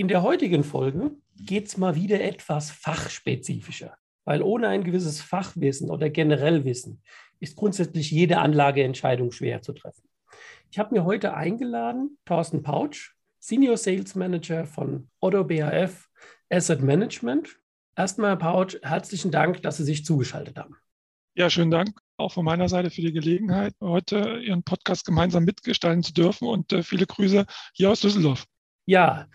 In der heutigen Folge geht es mal wieder etwas fachspezifischer, weil ohne ein gewisses Fachwissen oder generell Wissen ist grundsätzlich jede Anlageentscheidung schwer zu treffen. Ich habe mir heute eingeladen Thorsten Pautsch, Senior Sales Manager von Otto BAF Asset Management. Erstmal, Herr Pautsch, herzlichen Dank, dass Sie sich zugeschaltet haben. Ja, schönen Dank auch von meiner Seite für die Gelegenheit, heute Ihren Podcast gemeinsam mitgestalten zu dürfen und äh, viele Grüße hier aus Düsseldorf. Ja,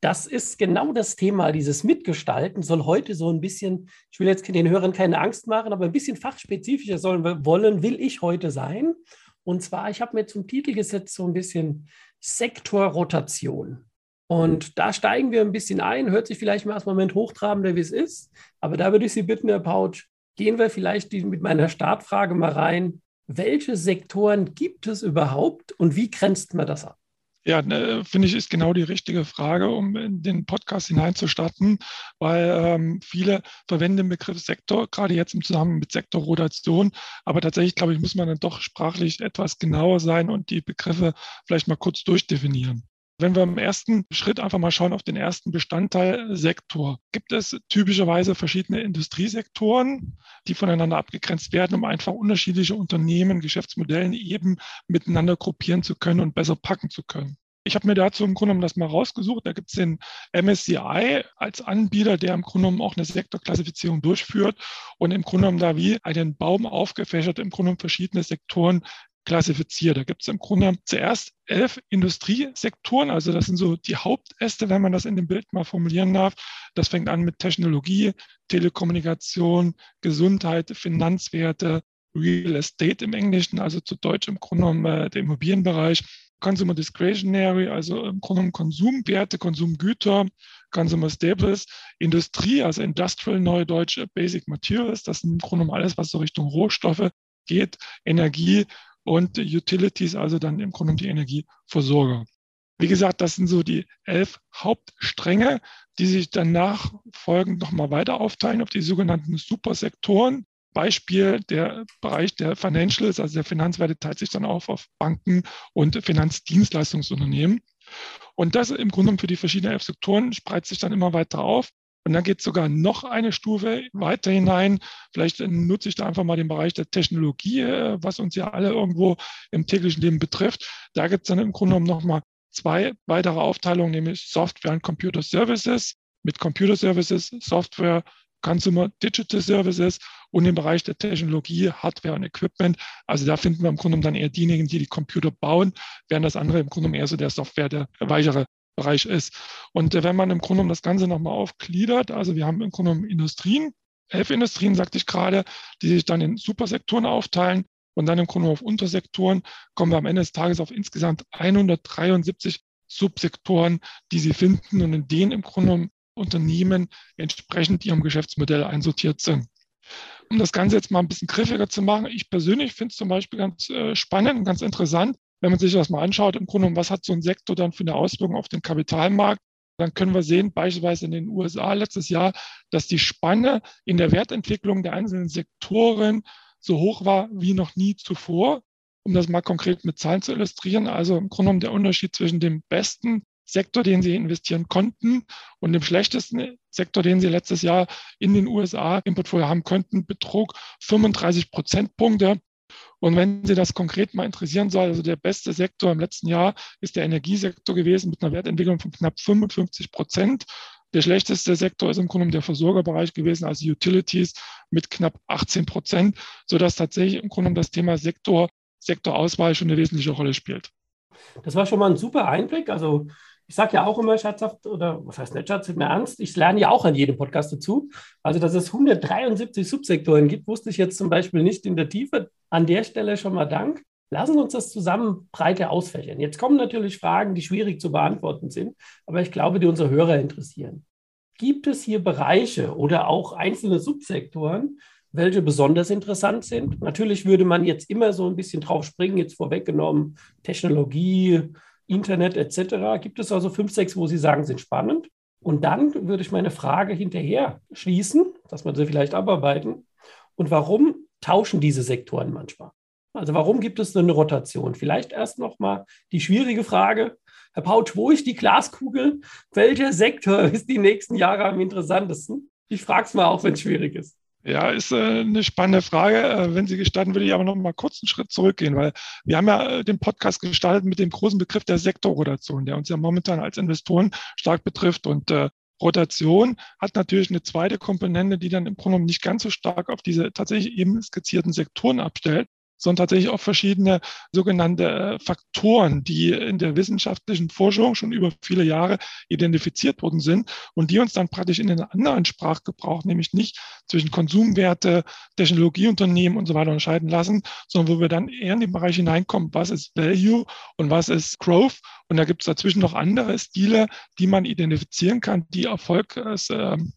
das ist genau das Thema, dieses Mitgestalten soll heute so ein bisschen, ich will jetzt den Hörern keine Angst machen, aber ein bisschen fachspezifischer sollen wollen, will ich heute sein. Und zwar, ich habe mir zum Titel gesetzt so ein bisschen Sektorrotation. Und da steigen wir ein bisschen ein, hört sich vielleicht mal erstmal Moment hochtrabender, wie es ist. Aber da würde ich Sie bitten, Herr Pautsch, gehen wir vielleicht mit meiner Startfrage mal rein. Welche Sektoren gibt es überhaupt und wie grenzt man das ab? Ja, ne, finde ich, ist genau die richtige Frage, um in den Podcast hineinzustarten, weil ähm, viele verwenden den Begriff Sektor, gerade jetzt im Zusammenhang mit Sektorrotation. Aber tatsächlich, glaube ich, muss man dann doch sprachlich etwas genauer sein und die Begriffe vielleicht mal kurz durchdefinieren. Wenn wir im ersten Schritt einfach mal schauen auf den ersten Bestandteil Sektor, gibt es typischerweise verschiedene Industriesektoren, die voneinander abgegrenzt werden, um einfach unterschiedliche Unternehmen, Geschäftsmodellen eben miteinander gruppieren zu können und besser packen zu können. Ich habe mir dazu im Grunde genommen das mal rausgesucht. Da gibt es den MSCI als Anbieter, der im Grunde genommen auch eine Sektorklassifizierung durchführt und im Grunde genommen da wie einen Baum aufgefächert, im Grunde genommen verschiedene Sektoren klassifiziert. Da gibt es im Grunde zuerst elf Industriesektoren, also das sind so die Hauptäste, wenn man das in dem Bild mal formulieren darf. Das fängt an mit Technologie, Telekommunikation, Gesundheit, Finanzwerte, Real Estate im Englischen, also zu Deutsch im Grunde genommen äh, der Immobilienbereich, Consumer Discretionary, also im Grunde genommen Konsumwerte, Konsumgüter, Consumer Staples, Industrie, also Industrial, Neudeutsch, Basic Materials, das sind im Grunde genommen alles, was so Richtung Rohstoffe geht, Energie, und Utilities, also dann im Grunde die Energieversorger. Wie gesagt, das sind so die elf Hauptstränge, die sich danach folgend nochmal weiter aufteilen auf die sogenannten Supersektoren. Beispiel der Bereich der Financials, also der Finanzwerte, teilt sich dann auf auf Banken und Finanzdienstleistungsunternehmen. Und das im Grunde für die verschiedenen elf Sektoren spreizt sich dann immer weiter auf. Und dann geht es sogar noch eine Stufe weiter hinein. Vielleicht nutze ich da einfach mal den Bereich der Technologie, äh, was uns ja alle irgendwo im täglichen Leben betrifft. Da gibt es dann im Grunde genommen nochmal zwei weitere Aufteilungen, nämlich Software und Computer Services. Mit Computer Services, Software, Consumer Digital Services und im Bereich der Technologie, Hardware und Equipment. Also da finden wir im Grunde genommen dann eher diejenigen, die die Computer bauen, während das andere im Grunde genommen eher so der Software, der weichere Bereich ist. Und äh, wenn man im Grunde genommen das Ganze nochmal aufgliedert, also wir haben im Grunde genommen Industrien, elf Industrien, sagte ich gerade, die sich dann in Supersektoren aufteilen und dann im Grunde auf Untersektoren, kommen wir am Ende des Tages auf insgesamt 173 Subsektoren, die Sie finden und in denen im Grunde genommen Unternehmen entsprechend ihrem Geschäftsmodell einsortiert sind. Um das Ganze jetzt mal ein bisschen griffiger zu machen, ich persönlich finde es zum Beispiel ganz äh, spannend und ganz interessant, wenn man sich das mal anschaut, im Grunde, was hat so ein Sektor dann für eine Auswirkung auf den Kapitalmarkt, dann können wir sehen, beispielsweise in den USA letztes Jahr, dass die Spanne in der Wertentwicklung der einzelnen Sektoren so hoch war wie noch nie zuvor. Um das mal konkret mit Zahlen zu illustrieren, also im Grunde genommen der Unterschied zwischen dem besten Sektor, den sie investieren konnten und dem schlechtesten Sektor, den sie letztes Jahr in den USA im Portfolio haben könnten, betrug 35 Prozentpunkte. Und wenn Sie das konkret mal interessieren soll, also der beste Sektor im letzten Jahr ist der Energiesektor gewesen mit einer Wertentwicklung von knapp 55 Prozent. Der schlechteste Sektor ist im Grunde der Versorgerbereich gewesen, also Utilities mit knapp 18 Prozent, sodass tatsächlich im Grunde das Thema Sektor, Sektorauswahl schon eine wesentliche Rolle spielt. Das war schon mal ein super Einblick. Also ich sage ja auch immer scherzhaft, oder was heißt nicht scherzhaft, mir ernst, ich lerne ja auch an jedem Podcast dazu. Also, dass es 173 Subsektoren gibt, wusste ich jetzt zum Beispiel nicht in der Tiefe. An der Stelle schon mal Dank. Lassen Sie uns das zusammen breiter ausfächern. Jetzt kommen natürlich Fragen, die schwierig zu beantworten sind, aber ich glaube, die unsere Hörer interessieren. Gibt es hier Bereiche oder auch einzelne Subsektoren, welche besonders interessant sind? Natürlich würde man jetzt immer so ein bisschen drauf springen, jetzt vorweggenommen, Technologie, Internet etc. Gibt es also fünf, sechs, wo Sie sagen, sind spannend? Und dann würde ich meine Frage hinterher schließen, dass wir sie vielleicht abarbeiten. Und warum tauschen diese Sektoren manchmal? Also warum gibt es eine Rotation? Vielleicht erst noch mal die schwierige Frage, Herr Pautsch, wo ist die Glaskugel? Welcher Sektor ist die nächsten Jahre am interessantesten? Ich frage es mal auch, wenn es schwierig ist. Ja, ist äh, eine spannende Frage. Äh, wenn Sie gestatten, würde ich aber noch mal kurz einen Schritt zurückgehen, weil wir haben ja äh, den Podcast gestartet mit dem großen Begriff der Sektorrotation, der uns ja momentan als Investoren stark betrifft. Und äh, Rotation hat natürlich eine zweite Komponente, die dann im Grunde nicht ganz so stark auf diese tatsächlich eben skizzierten Sektoren abstellt, sondern tatsächlich auch verschiedene sogenannte äh, Faktoren, die in der wissenschaftlichen Forschung schon über viele Jahre identifiziert worden sind und die uns dann praktisch in einen anderen Sprachgebrauch, nämlich nicht zwischen Konsumwerte, Technologieunternehmen und so weiter unterscheiden lassen, sondern wo wir dann eher in den Bereich hineinkommen, was ist Value und was ist Growth. Und da gibt es dazwischen noch andere Stile, die man identifizieren kann, die Erfolg, äh,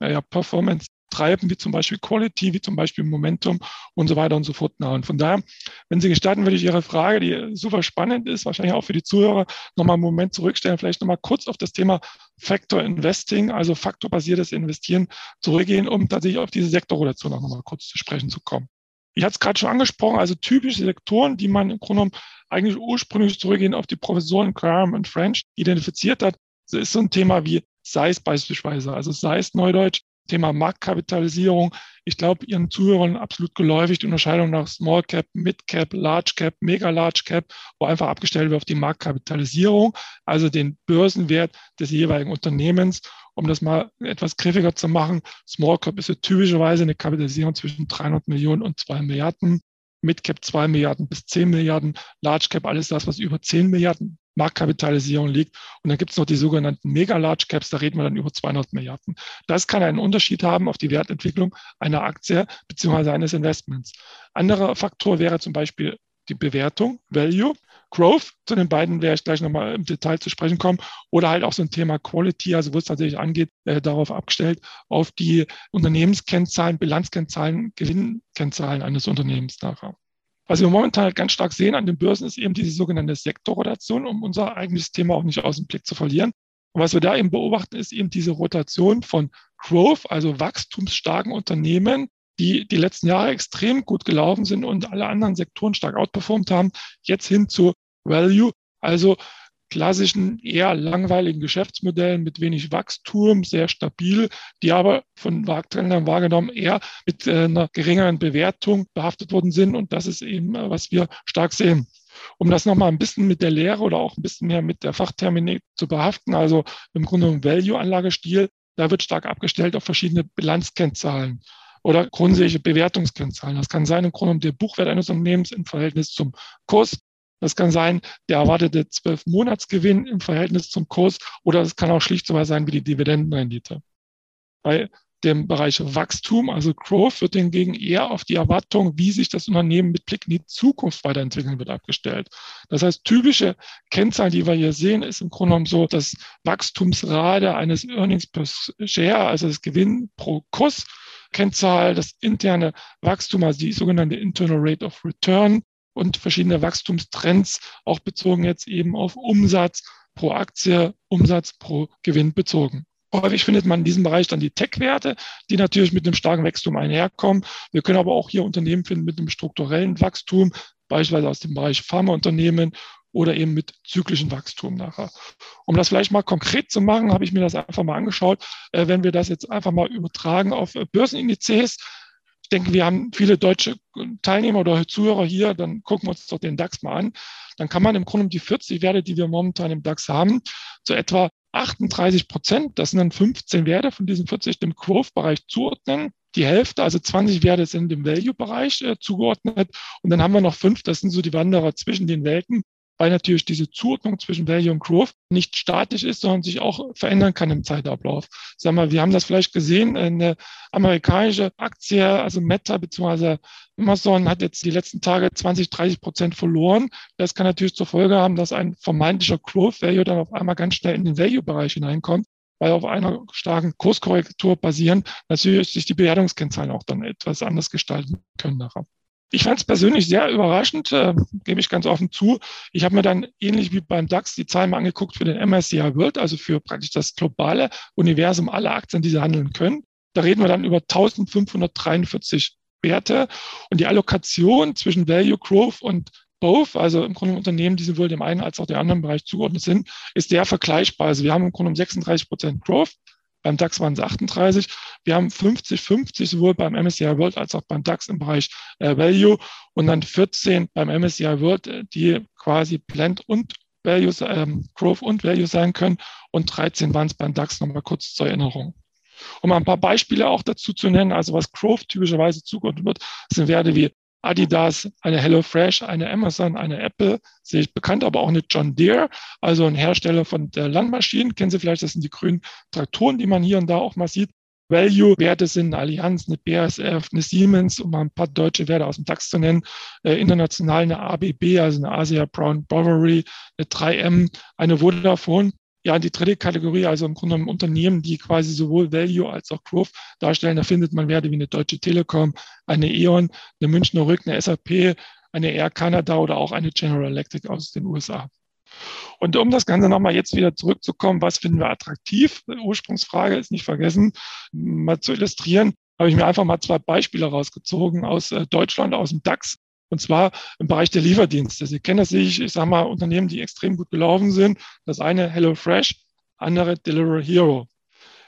ja, Performance treiben, wie zum Beispiel Quality, wie zum Beispiel Momentum und so weiter und so fort. Und von daher, wenn Sie gestatten, würde ich Ihre Frage, die super spannend ist, wahrscheinlich auch für die Zuhörer, nochmal einen Moment zurückstellen, vielleicht nochmal kurz auf das Thema Factor Investing, also faktorbasiertes Investieren zurückgehen, um tatsächlich auf diese Sektorrotation auch nochmal kurz zu sprechen zu kommen. Ich hatte es gerade schon angesprochen, also typische Sektoren, die man im Grunde genommen eigentlich ursprünglich zurückgehen auf die Professoren Graham und French identifiziert hat. Ist so ein Thema wie SIZE beispielsweise, also SIZE Neudeutsch, Thema Marktkapitalisierung. Ich glaube, Ihren Zuhörern absolut geläufig die Unterscheidung nach Small Cap, Mid Cap, Large Cap, Mega Large Cap, wo einfach abgestellt wird auf die Marktkapitalisierung, also den Börsenwert des jeweiligen Unternehmens. Um das mal etwas griffiger zu machen, Small Cap ist ja typischerweise eine Kapitalisierung zwischen 300 Millionen und 2 Milliarden. Mid Cap 2 Milliarden bis 10 Milliarden, Large Cap alles das, was über 10 Milliarden Marktkapitalisierung liegt. Und dann gibt es noch die sogenannten Mega-Large Caps, da reden wir dann über 200 Milliarden. Das kann einen Unterschied haben auf die Wertentwicklung einer Aktie bzw. eines Investments. Anderer Faktor wäre zum Beispiel die Bewertung, Value, Growth. Zu den beiden werde ich gleich nochmal im Detail zu sprechen kommen. Oder halt auch so ein Thema Quality, also wo es tatsächlich angeht, äh, darauf abgestellt, auf die Unternehmenskennzahlen, Bilanzkennzahlen, Gewinnkennzahlen eines Unternehmens nachher. Was wir momentan halt ganz stark sehen an den Börsen ist eben diese sogenannte Sektorrotation, um unser eigenes Thema auch nicht aus dem Blick zu verlieren. Und was wir da eben beobachten, ist eben diese Rotation von Growth, also wachstumsstarken Unternehmen, die die letzten Jahre extrem gut gelaufen sind und alle anderen Sektoren stark outperformt haben, jetzt hin zu Value, also klassischen, eher langweiligen Geschäftsmodellen mit wenig Wachstum, sehr stabil, die aber von Markträndern wahrgenommen eher mit äh, einer geringeren Bewertung behaftet worden sind. Und das ist eben, äh, was wir stark sehen. Um das nochmal ein bisschen mit der Lehre oder auch ein bisschen mehr mit der Fachterminik zu behaften, also im Grunde ein Value-Anlagestil, da wird stark abgestellt auf verschiedene Bilanzkennzahlen oder grundsätzliche Bewertungskennzahlen. Das kann sein im Grunde der Buchwert eines Unternehmens im Verhältnis zum Kurs das kann sein der erwartete zwölf Monatsgewinn im Verhältnis zum Kurs oder es kann auch schlicht so sein wie die Dividendenrendite. Bei dem Bereich Wachstum, also Growth, wird hingegen eher auf die Erwartung, wie sich das Unternehmen mit Blick in die Zukunft weiterentwickeln wird, abgestellt. Das heißt, typische Kennzahlen, die wir hier sehen, ist im Grunde genommen so das Wachstumsrate eines Earnings per Share, also das Gewinn pro Kurs. Kennzahl, das interne Wachstum, also die sogenannte Internal Rate of Return, und verschiedene Wachstumstrends, auch bezogen jetzt eben auf Umsatz pro Aktie, Umsatz pro Gewinn bezogen. Häufig findet man in diesem Bereich dann die Tech-Werte, die natürlich mit einem starken Wachstum einherkommen. Wir können aber auch hier Unternehmen finden mit einem strukturellen Wachstum, beispielsweise aus dem Bereich Pharmaunternehmen oder eben mit zyklischen Wachstum nachher. Um das vielleicht mal konkret zu machen, habe ich mir das einfach mal angeschaut. Äh, wenn wir das jetzt einfach mal übertragen auf Börsenindizes, ich denke, wir haben viele deutsche Teilnehmer oder Zuhörer hier, dann gucken wir uns doch den DAX mal an. Dann kann man im Grunde die 40 Werte, die wir momentan im DAX haben, zu etwa 38 Prozent, das sind dann 15 Werte von diesen 40 dem Growth-Bereich zuordnen. Die Hälfte, also 20 Werte sind im Value-Bereich äh, zugeordnet. Und dann haben wir noch fünf, das sind so die Wanderer zwischen den Welten, weil natürlich diese Zuordnung zwischen Value und Growth nicht statisch ist, sondern sich auch verändern kann im Zeitablauf. Sag mal, wir haben das vielleicht gesehen, eine amerikanische Aktie, also Meta bzw. Amazon hat jetzt die letzten Tage 20, 30 Prozent verloren. Das kann natürlich zur Folge haben, dass ein vermeintlicher Growth Value dann auf einmal ganz schnell in den Value-Bereich hineinkommt weil auf einer starken Kurskorrektur basieren, natürlich sich die Bewertungskennzahlen auch dann etwas anders gestalten können darauf. Ich fand es persönlich sehr überraschend, äh, gebe ich ganz offen zu. Ich habe mir dann ähnlich wie beim DAX die Zahlen mal angeguckt für den MSCI World, also für praktisch das globale Universum aller Aktien, die sie handeln können. Da reden wir dann über 1543 Werte und die Allokation zwischen Value, Growth und Both, also im Grunde Unternehmen, die sowohl dem einen als auch dem anderen Bereich zugeordnet sind, ist sehr vergleichbar. Also wir haben im Grunde 36 Prozent Growth, beim DAX waren es 38. Wir haben 50-50 sowohl beim MSCI World als auch beim DAX im Bereich äh, Value und dann 14 beim MSCI World, äh, die quasi Blend und Value, ähm, Growth und Value sein können und 13 waren es beim DAX nochmal kurz zur Erinnerung. Um ein paar Beispiele auch dazu zu nennen, also was Growth typischerweise zugeordnet wird, sind Werte wie Adidas, eine HelloFresh, eine Amazon, eine Apple, sehe ich bekannt, aber auch eine John Deere, also ein Hersteller von der Landmaschinen. Kennen Sie vielleicht, das sind die grünen Traktoren, die man hier und da auch mal sieht. Value-Werte sind eine Allianz, eine BASF, eine Siemens, um mal ein paar deutsche Werte aus dem DAX zu nennen. Äh, international eine ABB, also eine Asia Brown Bovary, eine 3M, eine Vodafone ja, die dritte Kategorie, also im Grunde genommen Unternehmen, die quasi sowohl Value als auch Growth darstellen. Da findet man Werte wie eine Deutsche Telekom, eine E.ON, eine Münchner Rück, eine SAP, eine Air Canada oder auch eine General Electric aus den USA. Und um das Ganze nochmal jetzt wieder zurückzukommen, was finden wir attraktiv? Ursprungsfrage ist nicht vergessen, mal zu illustrieren, habe ich mir einfach mal zwei Beispiele rausgezogen aus äh, Deutschland, aus dem DAX. Und zwar im Bereich der Lieferdienste. Sie kennen das sicherlich, ich sage mal, Unternehmen, die extrem gut gelaufen sind. Das eine HelloFresh, andere Delivery Hero.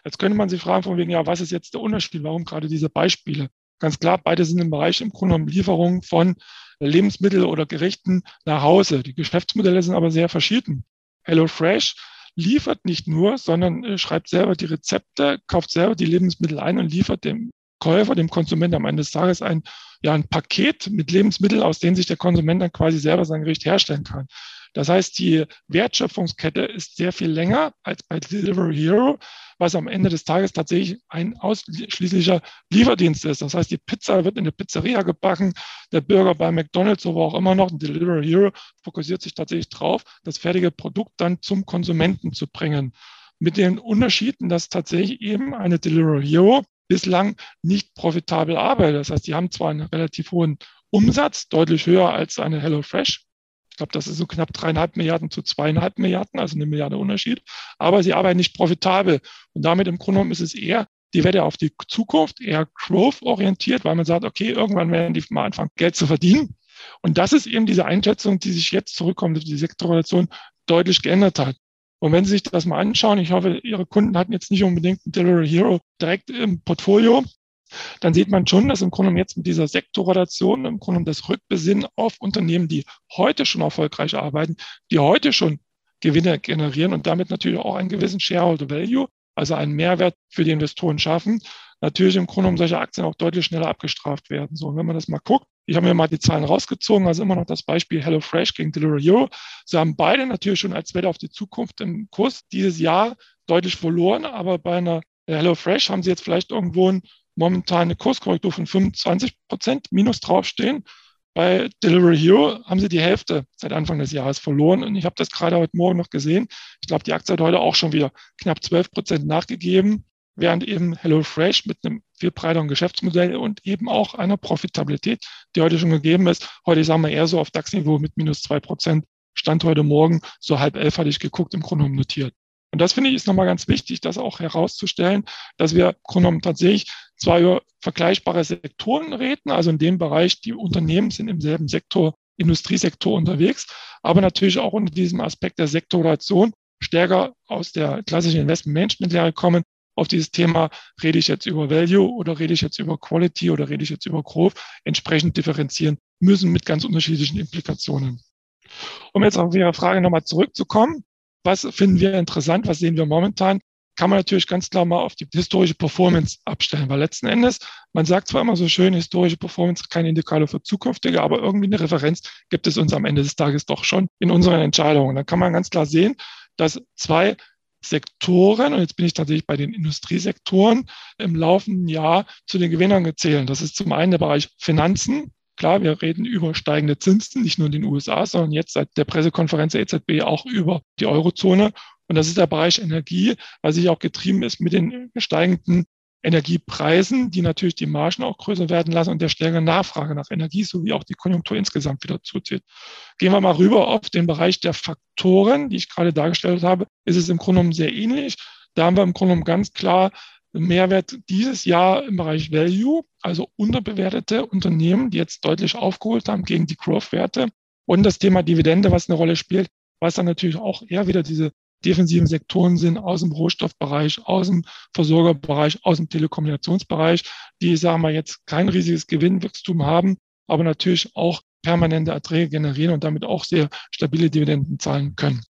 Jetzt könnte man sich fragen von wegen, ja, was ist jetzt der Unterschied? Warum gerade diese Beispiele? Ganz klar, beide sind im Bereich im Grunde genommen Lieferung von Lebensmitteln oder Gerichten nach Hause. Die Geschäftsmodelle sind aber sehr verschieden. HelloFresh liefert nicht nur, sondern äh, schreibt selber die Rezepte, kauft selber die Lebensmittel ein und liefert dem Käufer, dem Konsumenten am Ende des Tages ein, ja, ein Paket mit Lebensmitteln, aus denen sich der Konsument dann quasi selber sein Gericht herstellen kann. Das heißt, die Wertschöpfungskette ist sehr viel länger als bei Delivery Hero, was am Ende des Tages tatsächlich ein ausschließlicher Lieferdienst ist. Das heißt, die Pizza wird in der Pizzeria gebacken, der Burger bei McDonald's, wo auch immer noch. Ein Delivery Hero fokussiert sich tatsächlich drauf, das fertige Produkt dann zum Konsumenten zu bringen. Mit den Unterschieden, dass tatsächlich eben eine Delivery Hero bislang nicht profitabel arbeitet. Das heißt, die haben zwar einen relativ hohen Umsatz, deutlich höher als eine HelloFresh. Ich glaube, das ist so knapp dreieinhalb Milliarden zu zweieinhalb Milliarden, also eine Milliarde Unterschied. Aber sie arbeiten nicht profitabel. Und damit im Grunde genommen ist es eher die Wette auf die Zukunft, eher Growth-orientiert, weil man sagt, okay, irgendwann werden die mal anfangen, Geld zu verdienen. Und das ist eben diese Einschätzung, die sich jetzt zurückkommt, die Sektorrelation deutlich geändert hat. Und wenn Sie sich das mal anschauen, ich hoffe, Ihre Kunden hatten jetzt nicht unbedingt einen Delivery Hero direkt im Portfolio, dann sieht man schon, dass im Grunde jetzt mit dieser Sektorrotation, im Grunde das Rückbesinnen auf Unternehmen, die heute schon erfolgreich arbeiten, die heute schon Gewinne generieren und damit natürlich auch einen gewissen Shareholder Value, also einen Mehrwert für die Investoren schaffen, natürlich im Grunde um solche Aktien auch deutlich schneller abgestraft werden. So, und wenn man das mal guckt, ich habe mir mal die Zahlen rausgezogen, also immer noch das Beispiel HelloFresh gegen Delivery Hero. Sie haben beide natürlich schon als Wette auf die Zukunft im Kurs dieses Jahr deutlich verloren, aber bei einer HelloFresh haben sie jetzt vielleicht irgendwo ein, momentan eine Kurskorrektur von 25 Prozent minus draufstehen. Bei Delivery Hero haben sie die Hälfte seit Anfang des Jahres verloren. Und ich habe das gerade heute Morgen noch gesehen. Ich glaube, die Aktie hat heute auch schon wieder knapp 12 Prozent nachgegeben während eben HelloFresh mit einem viel breiteren Geschäftsmodell und eben auch einer Profitabilität, die heute schon gegeben ist, heute sagen wir eher so auf DAX-Niveau mit minus zwei Prozent, stand heute Morgen, so halb elf hatte ich geguckt, im Grunde genommen notiert. Und das finde ich ist nochmal ganz wichtig, das auch herauszustellen, dass wir im Grunde genommen tatsächlich zwar über vergleichbare Sektoren reden, also in dem Bereich, die Unternehmen sind im selben Sektor, Industriesektor unterwegs, aber natürlich auch unter diesem Aspekt der Sektoration stärker aus der klassischen Investment-Management-Lehre kommen, auf dieses Thema, rede ich jetzt über Value oder rede ich jetzt über Quality oder rede ich jetzt über Growth, entsprechend differenzieren müssen mit ganz unterschiedlichen Implikationen. Um jetzt auf Ihre Frage nochmal zurückzukommen, was finden wir interessant, was sehen wir momentan? kann man natürlich ganz klar mal auf die historische Performance abstellen, weil letzten Endes, man sagt zwar immer so schön, historische Performance kein Indikator für zukünftige, aber irgendwie eine Referenz gibt es uns am Ende des Tages doch schon in unseren Entscheidungen. Da kann man ganz klar sehen, dass zwei Sektoren, und jetzt bin ich tatsächlich bei den Industriesektoren, im laufenden Jahr zu den Gewinnern gezählt. Das ist zum einen der Bereich Finanzen. Klar, wir reden über steigende Zinsen, nicht nur in den USA, sondern jetzt seit der Pressekonferenz der EZB auch über die Eurozone. Und das ist der Bereich Energie, weil sich auch getrieben ist mit den steigenden Energiepreisen, die natürlich die Margen auch größer werden lassen und der stärkere Nachfrage nach Energie sowie auch die Konjunktur insgesamt wieder zuzieht. Gehen wir mal rüber auf den Bereich der Faktoren, die ich gerade dargestellt habe, ist es im Grunde genommen sehr ähnlich. Da haben wir im Grunde genommen ganz klar Mehrwert dieses Jahr im Bereich Value, also unterbewertete Unternehmen, die jetzt deutlich aufgeholt haben gegen die Growth-Werte und das Thema Dividende, was eine Rolle spielt, was dann natürlich auch eher wieder diese defensiven Sektoren sind aus dem Rohstoffbereich, aus dem Versorgerbereich, aus dem Telekommunikationsbereich, die, sagen wir jetzt, kein riesiges Gewinnwachstum haben, aber natürlich auch permanente Erträge generieren und damit auch sehr stabile Dividenden zahlen können.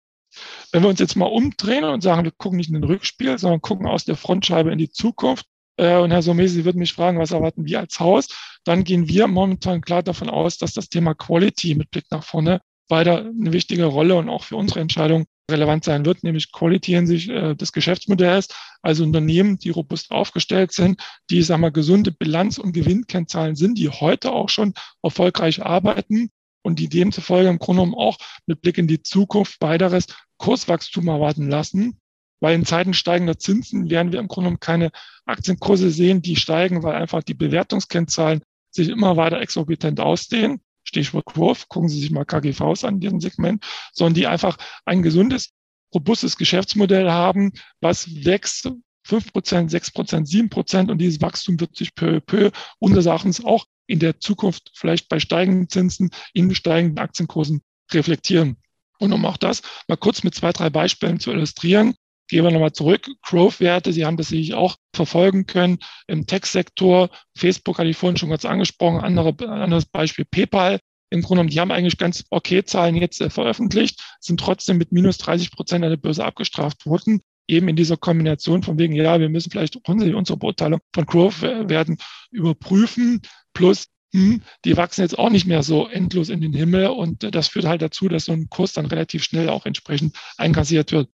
Wenn wir uns jetzt mal umdrehen und sagen, wir gucken nicht in den Rückspiel, sondern gucken aus der Frontscheibe in die Zukunft, äh, und Herr Somesi wird mich fragen, was erwarten wir als Haus, dann gehen wir momentan klar davon aus, dass das Thema Quality mit Blick nach vorne weiter eine wichtige Rolle und auch für unsere Entscheidung relevant sein wird, nämlich Quality hinsicht äh, des Geschäftsmodells, also Unternehmen, die robust aufgestellt sind, die, sagen wir, gesunde Bilanz- und Gewinnkennzahlen sind, die heute auch schon erfolgreich arbeiten und die demzufolge im Grunde genommen auch mit Blick in die Zukunft weiteres Kurswachstum erwarten lassen. Weil in Zeiten steigender Zinsen werden wir im Grunde genommen keine Aktienkurse sehen, die steigen, weil einfach die Bewertungskennzahlen sich immer weiter exorbitant ausdehnen. Stichwort Kurve, gucken Sie sich mal KGVs an in diesem Segment, sondern die einfach ein gesundes, robustes Geschäftsmodell haben, was wächst, 5 Prozent, 6 Prozent, 7 Prozent und dieses Wachstum wird sich peu, peu unseres Erachtens auch in der Zukunft vielleicht bei steigenden Zinsen in steigenden Aktienkursen reflektieren. Und um auch das mal kurz mit zwei, drei Beispielen zu illustrieren, Gehen wir nochmal zurück. Growth-Werte, Sie haben das sicherlich auch verfolgen können im Tech-Sektor. Facebook hatte ich vorhin schon ganz angesprochen. Andere, anderes Beispiel PayPal. Im Grunde genommen, die haben eigentlich ganz okay Zahlen jetzt äh, veröffentlicht, sind trotzdem mit minus 30 Prozent an der Börse abgestraft worden. Eben in dieser Kombination von wegen, ja, wir müssen vielleicht unsere, unsere Beurteilung von Growth-Werten überprüfen. Plus, hm, die wachsen jetzt auch nicht mehr so endlos in den Himmel. Und äh, das führt halt dazu, dass so ein Kurs dann relativ schnell auch entsprechend einkassiert wird.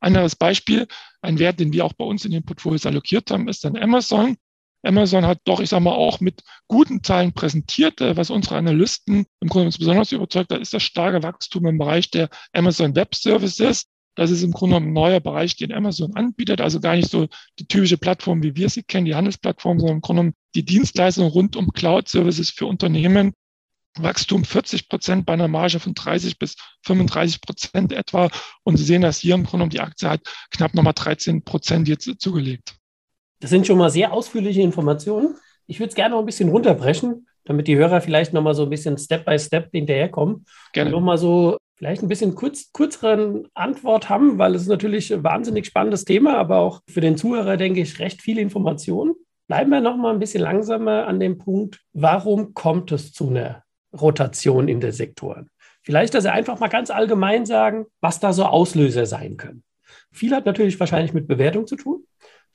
Anderes Beispiel, ein Wert, den wir auch bei uns in den Portfolios allokiert haben, ist dann Amazon. Amazon hat doch, ich sage mal, auch mit guten Zahlen präsentiert, äh, was unsere Analysten im Grunde besonders überzeugt hat, ist das starke Wachstum im Bereich der Amazon Web Services. Das ist im Grunde ein neuer Bereich, den Amazon anbietet, also gar nicht so die typische Plattform, wie wir sie kennen, die Handelsplattform, sondern im Grunde die Dienstleistung rund um Cloud-Services für Unternehmen, Wachstum 40 Prozent bei einer Marge von 30 bis 35 Prozent etwa. Und Sie sehen das hier im Grunde genommen, die Aktie hat knapp nochmal 13 Prozent jetzt zugelegt. Das sind schon mal sehr ausführliche Informationen. Ich würde es gerne noch ein bisschen runterbrechen, damit die Hörer vielleicht nochmal so ein bisschen Step by Step hinterherkommen. Gerne. Und nochmal so vielleicht ein bisschen kurz, kürzeren Antwort haben, weil es ist natürlich ein wahnsinnig spannendes Thema, aber auch für den Zuhörer, denke ich, recht viele Informationen. Bleiben wir noch mal ein bisschen langsamer an dem Punkt, warum kommt es zu einer Rotation in den Sektoren. Vielleicht, dass Sie einfach mal ganz allgemein sagen, was da so Auslöser sein können. Viel hat natürlich wahrscheinlich mit Bewertung zu tun.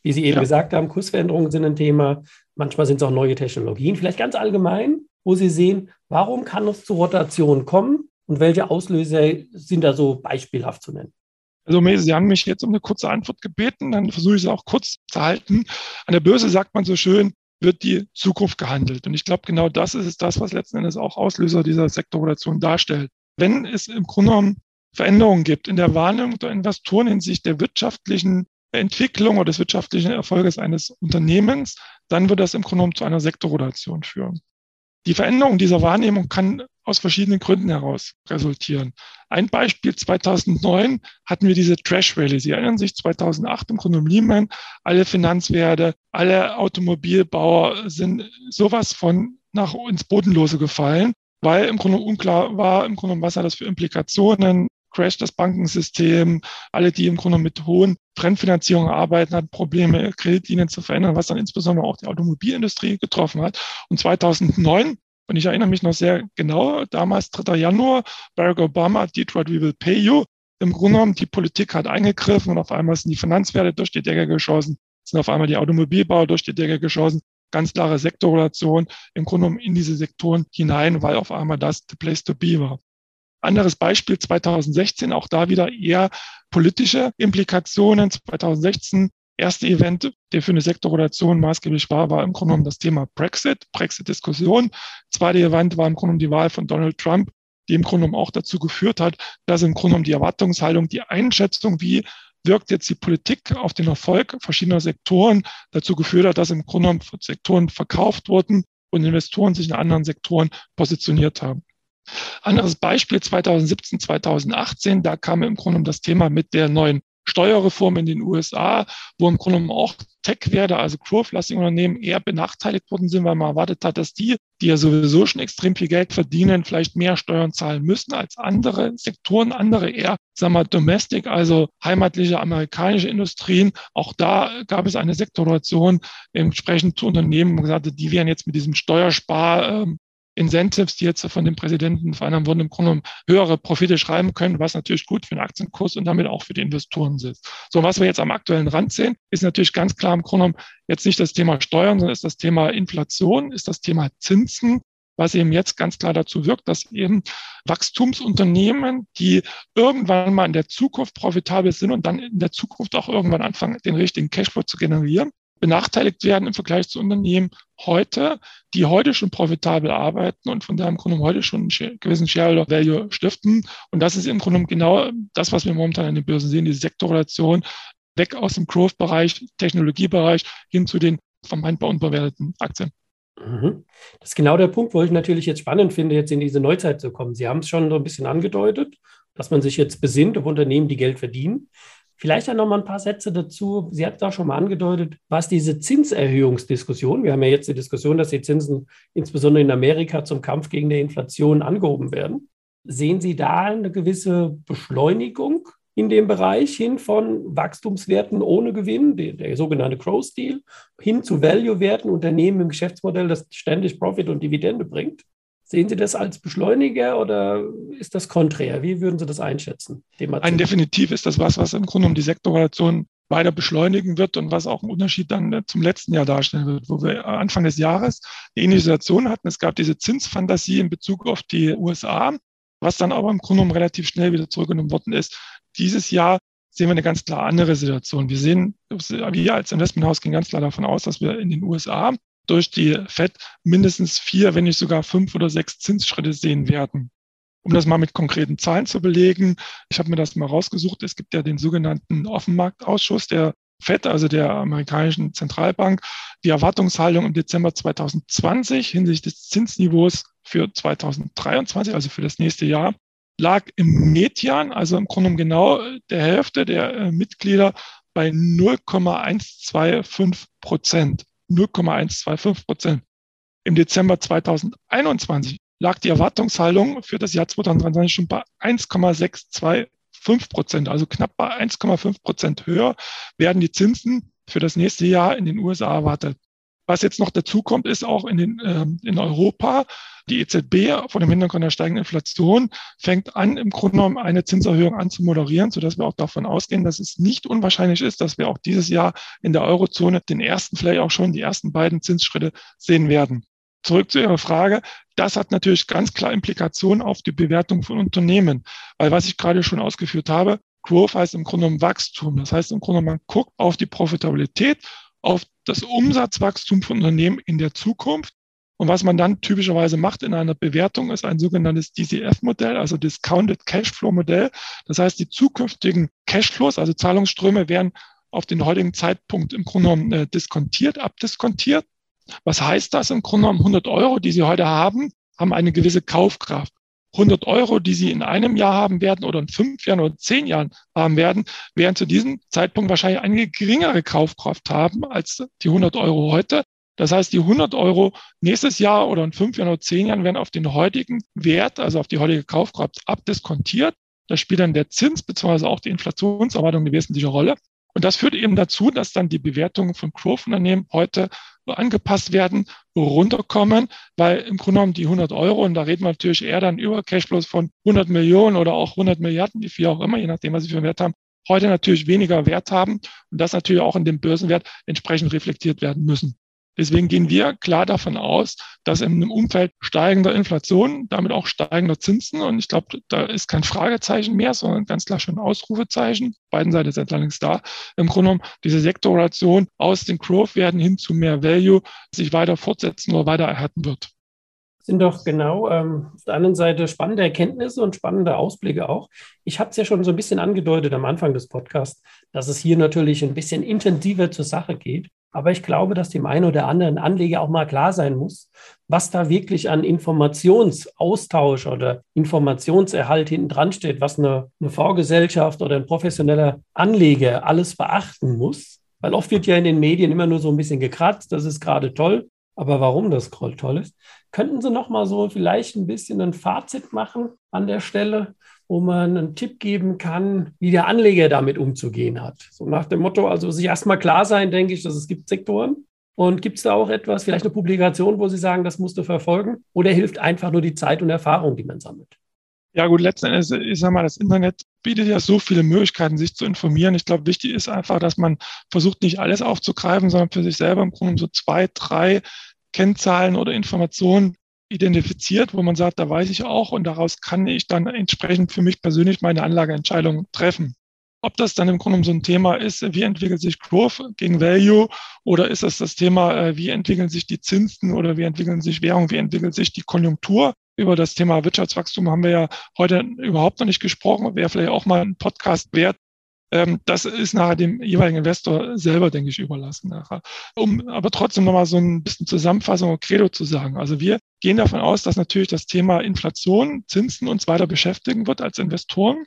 Wie Sie eben ja. gesagt haben, Kursveränderungen sind ein Thema. Manchmal sind es auch neue Technologien. Vielleicht ganz allgemein, wo Sie sehen, warum kann es zu Rotation kommen und welche Auslöser sind da so beispielhaft zu nennen? Also Sie haben mich jetzt um eine kurze Antwort gebeten, dann versuche ich es auch kurz zu halten. An der Börse sagt man so schön, wird die Zukunft gehandelt. Und ich glaube, genau das ist es das, was letzten Endes auch Auslöser dieser Sektorrotation darstellt. Wenn es im Grunde genommen Veränderungen gibt in der Wahrnehmung der Investoren hinsichtlich der wirtschaftlichen Entwicklung oder des wirtschaftlichen Erfolges eines Unternehmens, dann wird das im Grunde genommen zu einer Sektorrotation führen. Die Veränderung dieser Wahrnehmung kann aus verschiedenen Gründen heraus resultieren. Ein Beispiel 2009 hatten wir diese Trash Rally. Sie erinnern sich 2008 im Grunde um Lehman. Alle Finanzwerte, alle Automobilbauer sind sowas von nach ins Bodenlose gefallen, weil im Grunde unklar war, im Grunde was hat das für Implikationen. Crash das Bankensystem, alle, die im Grunde mit hohen Fremdfinanzierungen arbeiten, hatten Probleme, Kreditlinien zu verändern, was dann insbesondere auch die Automobilindustrie getroffen hat. Und 2009 und ich erinnere mich noch sehr genau, damals 3. Januar, Barack Obama, Detroit, we will pay you. im Grunde genommen, die Politik hat eingegriffen und auf einmal sind die Finanzwerte durch die Decke geschossen, sind auf einmal die Automobilbauer durch die Decke geschossen, ganz klare Sektorrelation im Grunde genommen in diese Sektoren hinein, weil auf einmal das the place to be war. Anderes Beispiel 2016, auch da wieder eher politische Implikationen. 2016 erste Event, der für eine Sektorrotation maßgeblich war, war im Grunde genommen das Thema Brexit, Brexit-Diskussion. Zweite Event war im Grunde genommen die Wahl von Donald Trump, die im Grunde genommen auch dazu geführt hat, dass im Grunde genommen die Erwartungshaltung, die Einschätzung, wie wirkt jetzt die Politik auf den Erfolg verschiedener Sektoren, dazu geführt hat, dass im Grunde genommen Sektoren verkauft wurden und Investoren sich in anderen Sektoren positioniert haben. Anderes Beispiel 2017, 2018, da kam im Grunde genommen das Thema mit der neuen Steuerreform in den USA, wo im Grunde auch Tech-Werte, also growth-lastige Unternehmen eher benachteiligt worden sind, weil man erwartet hat, dass die, die ja sowieso schon extrem viel Geld verdienen, vielleicht mehr Steuern zahlen müssen als andere Sektoren, andere eher, sagen wir, domestic, also heimatliche amerikanische Industrien. Auch da gab es eine Sektoration entsprechend zu Unternehmen, die werden jetzt mit diesem Steuerspar, ähm, Incentives, die jetzt von dem Präsidenten vereinbart wurden, im Grunde genommen höhere Profite schreiben können, was natürlich gut für den Aktienkurs und damit auch für die Investoren ist. So, was wir jetzt am aktuellen Rand sehen, ist natürlich ganz klar im Grunde genommen jetzt nicht das Thema Steuern, sondern ist das Thema Inflation, ist das Thema Zinsen, was eben jetzt ganz klar dazu wirkt, dass eben Wachstumsunternehmen, die irgendwann mal in der Zukunft profitabel sind und dann in der Zukunft auch irgendwann anfangen, den richtigen Cashflow zu generieren, benachteiligt werden im Vergleich zu Unternehmen heute, die heute schon profitabel arbeiten und von daher im Grunde heute schon einen gewissen Shareholder Value stiften. Und das ist im Grunde genau das, was wir momentan an den Börsen sehen, die Sektorrelation weg aus dem Growth-Bereich, Technologiebereich hin zu den vermeintbar unbewerteten Aktien. Mhm. Das ist genau der Punkt, wo ich natürlich jetzt spannend finde, jetzt in diese Neuzeit zu kommen. Sie haben es schon so ein bisschen angedeutet, dass man sich jetzt besinnt auf Unternehmen, die Geld verdienen. Vielleicht dann noch mal ein paar Sätze dazu. Sie hat da schon mal angedeutet, was diese Zinserhöhungsdiskussion, wir haben ja jetzt die Diskussion, dass die Zinsen insbesondere in Amerika zum Kampf gegen die Inflation angehoben werden. Sehen Sie da eine gewisse Beschleunigung in dem Bereich hin von Wachstumswerten ohne Gewinn, der, der sogenannte Growth Deal, hin zu Value-Werten, Unternehmen im Geschäftsmodell, das ständig Profit und Dividende bringt? Sehen Sie das als Beschleuniger oder ist das konträr? Wie würden Sie das einschätzen? Ein definitiv ist das was, was im Grunde um die Sektorrelation weiter beschleunigen wird und was auch einen Unterschied dann äh, zum letzten Jahr darstellen wird, wo wir Anfang des Jahres eine ähnliche Situation hatten. Es gab diese Zinsfantasie in Bezug auf die USA, was dann aber im Grunde relativ schnell wieder zurückgenommen worden ist. Dieses Jahr sehen wir eine ganz klar andere Situation. Wir sehen, wir als Investmenthaus gehen ganz klar davon aus, dass wir in den USA durch die FED mindestens vier, wenn nicht sogar fünf oder sechs Zinsschritte sehen werden. Um das mal mit konkreten Zahlen zu belegen, ich habe mir das mal rausgesucht. Es gibt ja den sogenannten Offenmarktausschuss der FED, also der amerikanischen Zentralbank. Die Erwartungshaltung im Dezember 2020 hinsichtlich des Zinsniveaus für 2023, also für das nächste Jahr, lag im Median, also im Grunde genau der Hälfte der äh, Mitglieder bei 0,125 Prozent. 0,125 Prozent. Im Dezember 2021 lag die Erwartungshaltung für das Jahr 2023 schon bei 1,625 Prozent, also knapp bei 1,5 Prozent höher werden die Zinsen für das nächste Jahr in den USA erwartet. Was jetzt noch dazu kommt, ist auch in, den, äh, in Europa, die EZB vor dem Hintergrund der steigenden Inflation fängt an, im Grunde genommen eine Zinserhöhung an zu moderieren, sodass wir auch davon ausgehen, dass es nicht unwahrscheinlich ist, dass wir auch dieses Jahr in der Eurozone den ersten, vielleicht auch schon die ersten beiden Zinsschritte sehen werden. Zurück zu Ihrer Frage. Das hat natürlich ganz klar Implikationen auf die Bewertung von Unternehmen, weil was ich gerade schon ausgeführt habe, Growth heißt im Grunde genommen Wachstum. Das heißt im Grunde, genommen, man guckt auf die Profitabilität auf das Umsatzwachstum von Unternehmen in der Zukunft. Und was man dann typischerweise macht in einer Bewertung, ist ein sogenanntes DCF-Modell, also Discounted Cashflow-Modell. Das heißt, die zukünftigen Cashflows, also Zahlungsströme, werden auf den heutigen Zeitpunkt im Grunde genommen äh, diskontiert, abdiskontiert. Was heißt das im Grunde genommen? 100 Euro, die Sie heute haben, haben eine gewisse Kaufkraft. 100 Euro, die Sie in einem Jahr haben werden oder in fünf Jahren oder zehn Jahren haben werden, werden zu diesem Zeitpunkt wahrscheinlich eine geringere Kaufkraft haben als die 100 Euro heute. Das heißt, die 100 Euro nächstes Jahr oder in fünf Jahren oder zehn Jahren werden auf den heutigen Wert, also auf die heutige Kaufkraft abdiskontiert. Da spielt dann der Zins bzw. auch die Inflationserwartung eine wesentliche Rolle. Und das führt eben dazu, dass dann die Bewertungen von Growth-Unternehmen heute angepasst werden, runterkommen, weil im Grunde genommen die 100 Euro, und da reden wir natürlich eher dann über Cashflows von 100 Millionen oder auch 100 Milliarden, wie viel auch immer, je nachdem, was sie für einen Wert haben, heute natürlich weniger Wert haben und das natürlich auch in dem Börsenwert entsprechend reflektiert werden müssen. Deswegen gehen wir klar davon aus, dass in einem Umfeld steigender Inflation, damit auch steigender Zinsen, und ich glaube, da ist kein Fragezeichen mehr, sondern ganz klar schon ein Ausrufezeichen, beiden Seiten sind allerdings da, im Grunde genommen diese Sektorration aus den Growth-Werten hin zu mehr Value sich weiter fortsetzen oder weiter erhärten wird sind doch genau ähm, auf der anderen Seite spannende Erkenntnisse und spannende Ausblicke auch. Ich habe es ja schon so ein bisschen angedeutet am Anfang des Podcasts, dass es hier natürlich ein bisschen intensiver zur Sache geht. Aber ich glaube, dass dem einen oder anderen Anleger auch mal klar sein muss, was da wirklich an Informationsaustausch oder Informationserhalt hinten dran steht, was eine, eine Vorgesellschaft oder ein professioneller Anleger alles beachten muss. Weil oft wird ja in den Medien immer nur so ein bisschen gekratzt, das ist gerade toll. Aber warum das toll ist, könnten Sie noch mal so vielleicht ein bisschen ein Fazit machen an der Stelle, wo man einen Tipp geben kann, wie der Anleger damit umzugehen hat? So nach dem Motto, also sich erstmal klar sein, denke ich, dass es gibt Sektoren. Und gibt es da auch etwas, vielleicht eine Publikation, wo Sie sagen, das musst du verfolgen? Oder hilft einfach nur die Zeit und Erfahrung, die man sammelt? Ja gut, letzten Endes, ich sage mal, das Internet bietet ja so viele Möglichkeiten, sich zu informieren. Ich glaube, wichtig ist einfach, dass man versucht, nicht alles aufzugreifen, sondern für sich selber im Grunde so zwei, drei Kennzahlen oder Informationen identifiziert, wo man sagt, da weiß ich auch und daraus kann ich dann entsprechend für mich persönlich meine Anlageentscheidung treffen. Ob das dann im Grunde so ein Thema ist, wie entwickelt sich Growth gegen Value oder ist das das Thema, äh, wie entwickeln sich die Zinsen oder wie entwickeln sich Währungen, wie entwickelt sich die Konjunktur? Über das Thema Wirtschaftswachstum haben wir ja heute überhaupt noch nicht gesprochen. Wäre vielleicht auch mal ein Podcast wert, das ist nachher dem jeweiligen Investor selber, denke ich, überlassen. Nachher. Um aber trotzdem nochmal so ein bisschen Zusammenfassung und Credo zu sagen. Also wir gehen davon aus, dass natürlich das Thema Inflation, Zinsen uns weiter beschäftigen wird als Investoren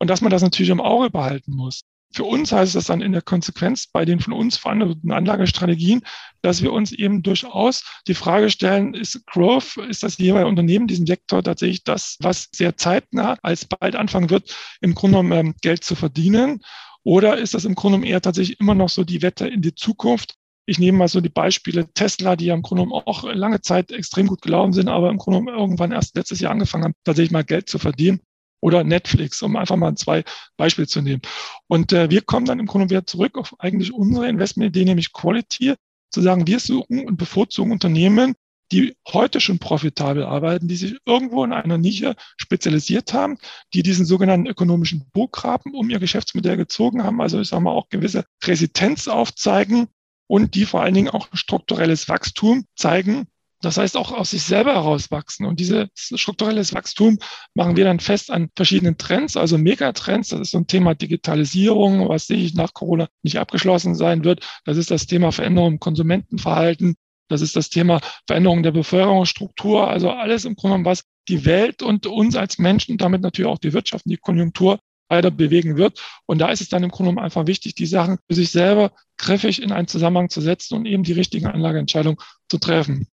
und dass man das natürlich im Auge behalten muss. Für uns heißt das dann in der Konsequenz bei den von uns veränderten Anlagestrategien, dass wir uns eben durchaus die Frage stellen, ist Growth, ist das jeweilige Unternehmen, diesem Sektor tatsächlich das, was sehr zeitnah als bald anfangen wird, im Grunde genommen ähm, Geld zu verdienen? Oder ist das im Grunde genommen eher tatsächlich immer noch so die Wette in die Zukunft? Ich nehme mal so die Beispiele Tesla, die ja im Grunde genommen auch lange Zeit extrem gut gelaufen sind, aber im Grunde genommen irgendwann erst letztes Jahr angefangen haben, tatsächlich mal Geld zu verdienen oder Netflix, um einfach mal zwei Beispiele zu nehmen. Und äh, wir kommen dann im Grunde wieder zurück auf eigentlich unsere Investmentidee, nämlich Quality, zu sagen, wir suchen und bevorzugen Unternehmen, die heute schon profitabel arbeiten, die sich irgendwo in einer Nische spezialisiert haben, die diesen sogenannten ökonomischen Burggraben um ihr Geschäftsmodell gezogen haben, also ich sage mal auch gewisse Resistenz aufzeigen und die vor allen Dingen auch strukturelles Wachstum zeigen, das heißt auch aus sich selber herauswachsen. Und dieses strukturelles Wachstum machen wir dann fest an verschiedenen Trends, also Megatrends. Das ist so ein Thema Digitalisierung, was sehe ich nach Corona nicht abgeschlossen sein wird. Das ist das Thema Veränderung im Konsumentenverhalten. Das ist das Thema Veränderung der Bevölkerungsstruktur. Also alles im Grunde, was die Welt und uns als Menschen, damit natürlich auch die Wirtschaft und die Konjunktur weiter bewegen wird. Und da ist es dann im Grunde einfach wichtig, die Sachen für sich selber griffig in einen Zusammenhang zu setzen und eben die richtigen Anlageentscheidungen zu treffen.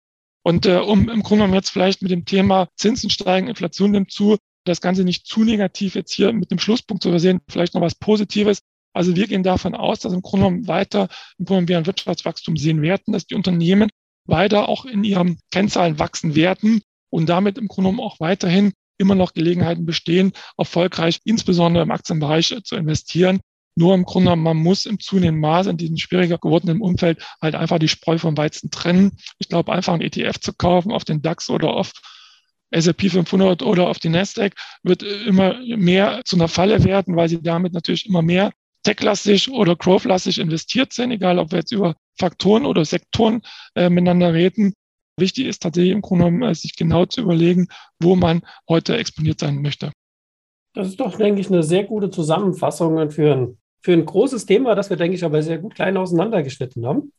Und äh, um im Grunde genommen jetzt vielleicht mit dem Thema Zinsen steigen, Inflation nimmt zu, das Ganze nicht zu negativ jetzt hier mit dem Schlusspunkt zu versehen, vielleicht noch was Positives. Also wir gehen davon aus, dass im Grunde genommen weiter im Grunde genommen wir ein Wirtschaftswachstum sehen werden, dass die Unternehmen weiter auch in ihren Kennzahlen wachsen werden und damit im Grunde genommen auch weiterhin immer noch Gelegenheiten bestehen, erfolgreich insbesondere im Aktienbereich zu investieren. Nur im Grunde, man muss im zunehmenden Maße in diesem schwieriger gewordenen Umfeld halt einfach die Spreu vom Weizen trennen. Ich glaube, einfach ein ETF zu kaufen auf den DAX oder auf S&P 500 oder auf die Nasdaq wird immer mehr zu einer Falle werden, weil sie damit natürlich immer mehr techlastig oder growthlastig investiert sind, egal ob wir jetzt über Faktoren oder Sektoren äh, miteinander reden. Wichtig ist tatsächlich im Grunde genommen, äh, sich genau zu überlegen, wo man heute exponiert sein möchte. Das ist doch, denke ich, eine sehr gute Zusammenfassung für ein für ein großes Thema, das wir, denke ich, aber sehr gut klein auseinandergeschnitten haben.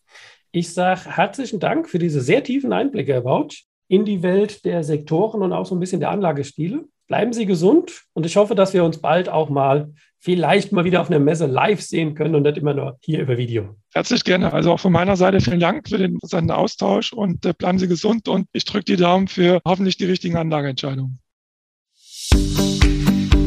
Ich sage herzlichen Dank für diese sehr tiefen Einblicke, Herr Bautsch, in die Welt der Sektoren und auch so ein bisschen der Anlagestile. Bleiben Sie gesund und ich hoffe, dass wir uns bald auch mal vielleicht mal wieder auf einer Messe live sehen können und nicht immer nur hier über Video. Herzlich gerne. Also auch von meiner Seite vielen Dank für den interessanten Austausch und äh, bleiben Sie gesund und ich drücke die Daumen für hoffentlich die richtigen Anlageentscheidungen.